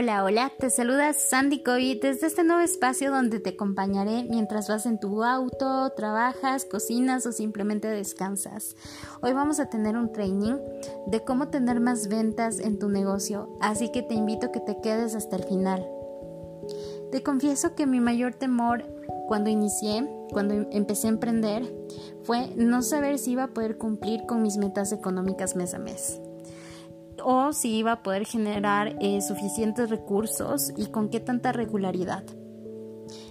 Hola, hola, te saluda Sandy Coy desde este nuevo espacio donde te acompañaré mientras vas en tu auto, trabajas, cocinas o simplemente descansas. Hoy vamos a tener un training de cómo tener más ventas en tu negocio, así que te invito a que te quedes hasta el final. Te confieso que mi mayor temor cuando inicié, cuando empecé a emprender, fue no saber si iba a poder cumplir con mis metas económicas mes a mes o si iba a poder generar eh, suficientes recursos y con qué tanta regularidad.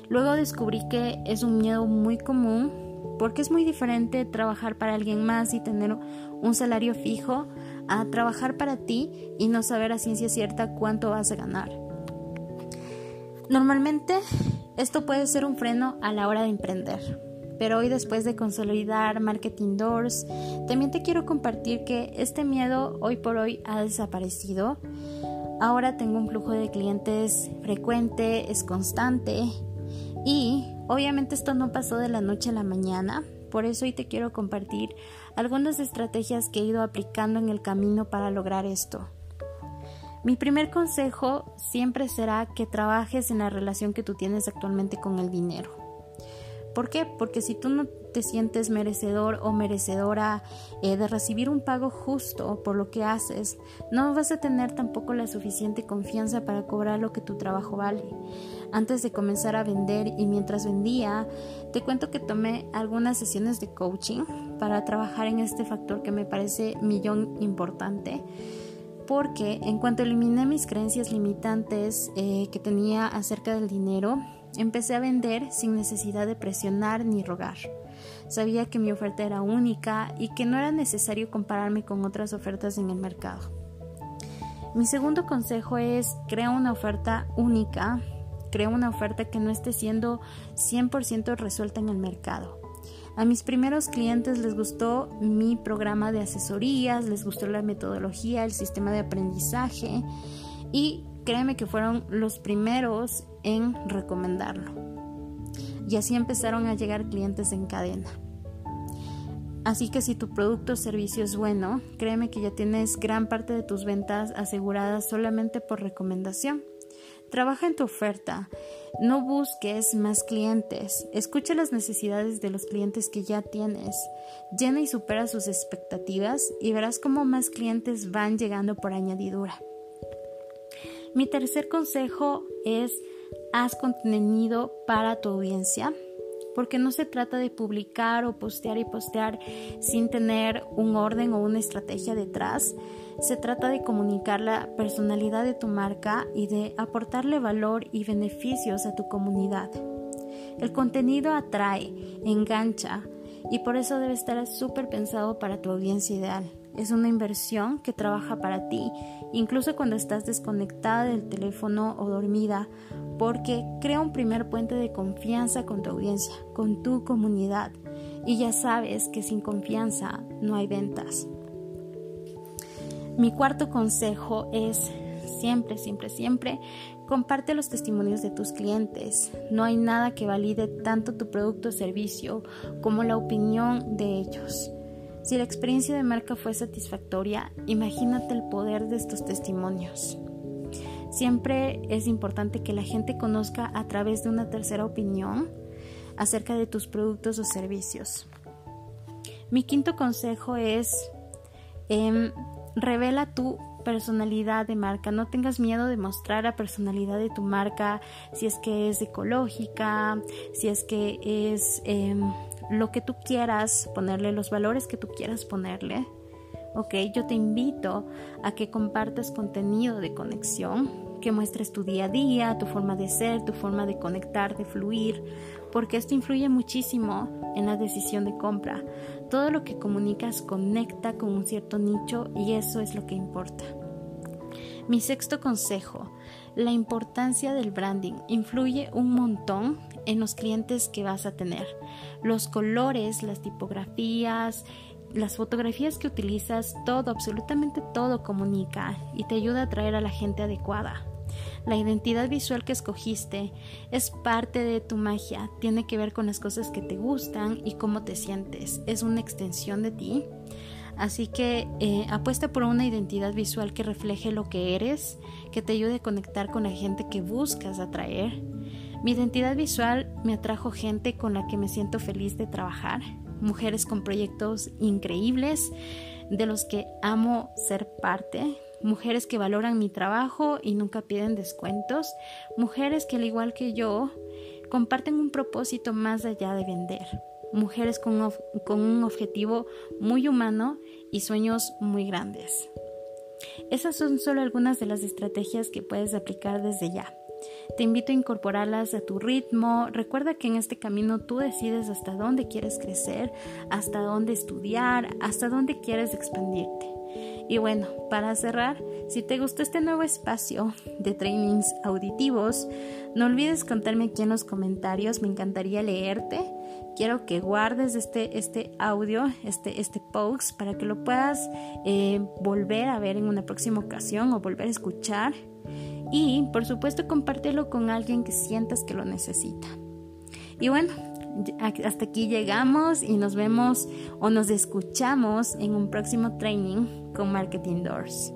Luego descubrí que es un miedo muy común porque es muy diferente trabajar para alguien más y tener un salario fijo a trabajar para ti y no saber a ciencia cierta cuánto vas a ganar. Normalmente esto puede ser un freno a la hora de emprender. Pero hoy después de consolidar Marketing Doors, también te quiero compartir que este miedo hoy por hoy ha desaparecido. Ahora tengo un flujo de clientes frecuente, es constante y obviamente esto no pasó de la noche a la mañana. Por eso hoy te quiero compartir algunas estrategias que he ido aplicando en el camino para lograr esto. Mi primer consejo siempre será que trabajes en la relación que tú tienes actualmente con el dinero. ¿Por qué? Porque si tú no te sientes merecedor o merecedora eh, de recibir un pago justo por lo que haces, no vas a tener tampoco la suficiente confianza para cobrar lo que tu trabajo vale. Antes de comenzar a vender y mientras vendía, te cuento que tomé algunas sesiones de coaching para trabajar en este factor que me parece millón importante porque en cuanto eliminé mis creencias limitantes eh, que tenía acerca del dinero, Empecé a vender sin necesidad de presionar ni rogar. Sabía que mi oferta era única y que no era necesario compararme con otras ofertas en el mercado. Mi segundo consejo es crea una oferta única, crea una oferta que no esté siendo 100% resuelta en el mercado. A mis primeros clientes les gustó mi programa de asesorías, les gustó la metodología, el sistema de aprendizaje y créeme que fueron los primeros en recomendarlo. Y así empezaron a llegar clientes en cadena. Así que si tu producto o servicio es bueno, créeme que ya tienes gran parte de tus ventas aseguradas solamente por recomendación. Trabaja en tu oferta, no busques más clientes, escucha las necesidades de los clientes que ya tienes, llena y supera sus expectativas y verás cómo más clientes van llegando por añadidura. Mi tercer consejo es haz contenido para tu audiencia, porque no se trata de publicar o postear y postear sin tener un orden o una estrategia detrás. Se trata de comunicar la personalidad de tu marca y de aportarle valor y beneficios a tu comunidad. El contenido atrae, engancha y por eso debe estar súper pensado para tu audiencia ideal. Es una inversión que trabaja para ti, incluso cuando estás desconectada del teléfono o dormida, porque crea un primer puente de confianza con tu audiencia, con tu comunidad. Y ya sabes que sin confianza no hay ventas. Mi cuarto consejo es siempre, siempre, siempre comparte los testimonios de tus clientes. No hay nada que valide tanto tu producto o servicio como la opinión de ellos. Si la experiencia de marca fue satisfactoria, imagínate el poder de estos testimonios. Siempre es importante que la gente conozca a través de una tercera opinión acerca de tus productos o servicios. Mi quinto consejo es em, revela tu personalidad de marca. No tengas miedo de mostrar la personalidad de tu marca, si es que es ecológica, si es que es em, lo que tú quieras ponerle, los valores que tú quieras ponerle. Ok, yo te invito a que compartas contenido de conexión, que muestres tu día a día, tu forma de ser, tu forma de conectar, de fluir, porque esto influye muchísimo en la decisión de compra. Todo lo que comunicas conecta con un cierto nicho y eso es lo que importa. Mi sexto consejo, la importancia del branding influye un montón en los clientes que vas a tener. Los colores, las tipografías, las fotografías que utilizas, todo, absolutamente todo comunica y te ayuda a atraer a la gente adecuada. La identidad visual que escogiste es parte de tu magia, tiene que ver con las cosas que te gustan y cómo te sientes, es una extensión de ti. Así que eh, apuesta por una identidad visual que refleje lo que eres, que te ayude a conectar con la gente que buscas atraer. Mi identidad visual me atrajo gente con la que me siento feliz de trabajar, mujeres con proyectos increíbles, de los que amo ser parte, mujeres que valoran mi trabajo y nunca piden descuentos, mujeres que al igual que yo comparten un propósito más allá de vender, mujeres con, un objetivo muy humano y sueños muy grandes. Esas son solo algunas de las estrategias que puedes aplicar desde ya. Te invito a incorporarlas a tu ritmo. Recuerda que en este camino tú decides hasta dónde quieres crecer, hasta dónde estudiar, hasta dónde quieres expandirte. Y bueno, para cerrar, si te gustó este nuevo espacio de trainings auditivos, no olvides contarme aquí en los comentarios, me encantaría leerte. Quiero que guardes este, este audio, este, este post, para que lo puedas eh, volver a ver en una próxima ocasión o volver a escuchar. Y por supuesto compártelo con alguien que sientas que lo necesita. Y bueno, hasta aquí llegamos y nos vemos o nos escuchamos en un próximo training con Marketing Doors.